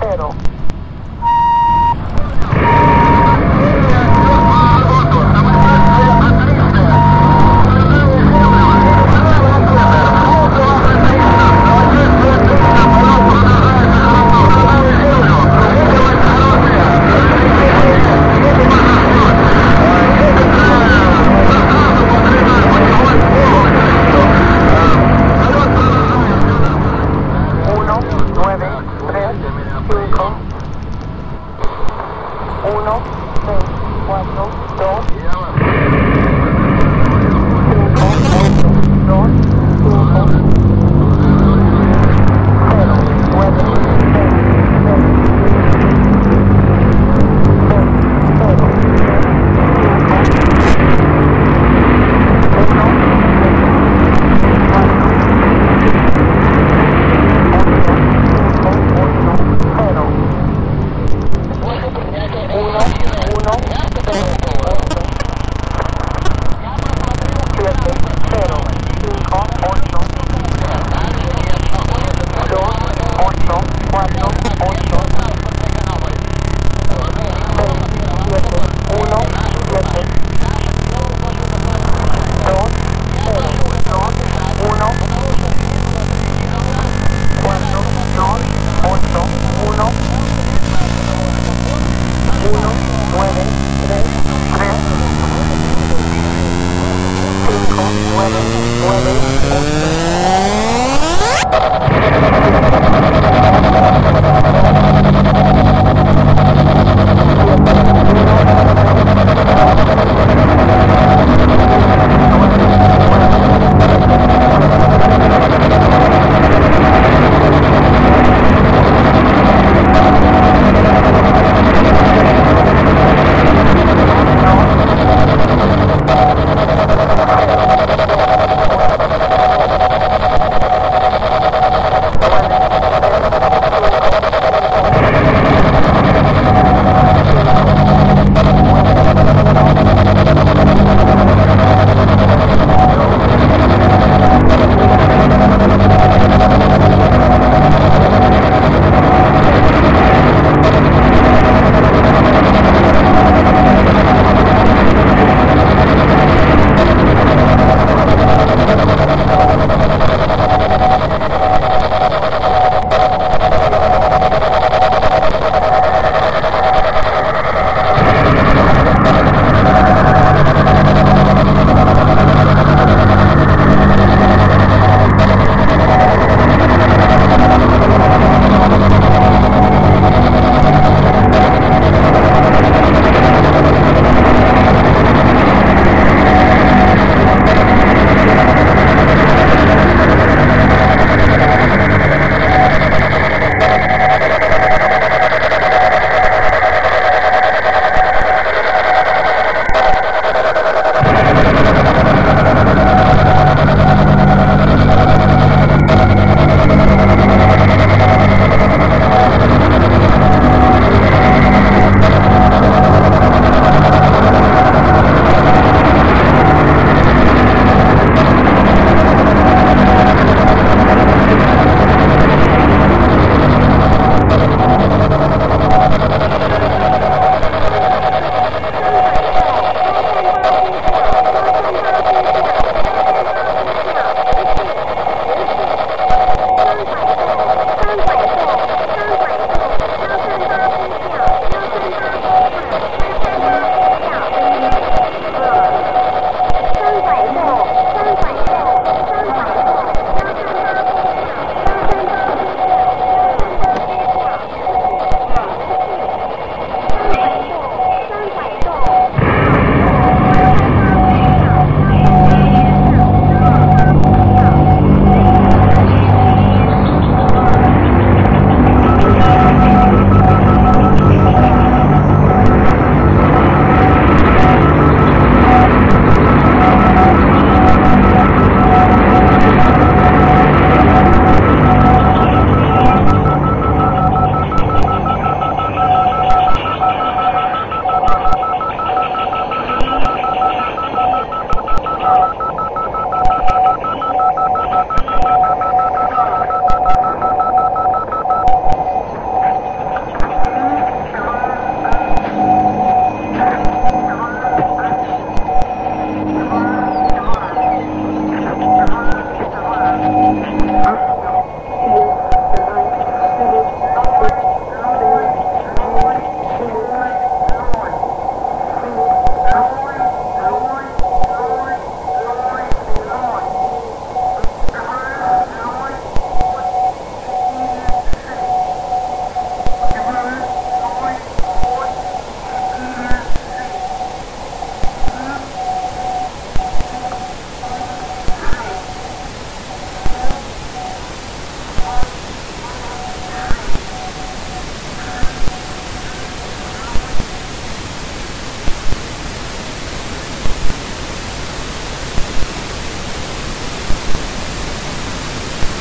0. cinco, 1, 6, 4, 2, 5, 2, bro.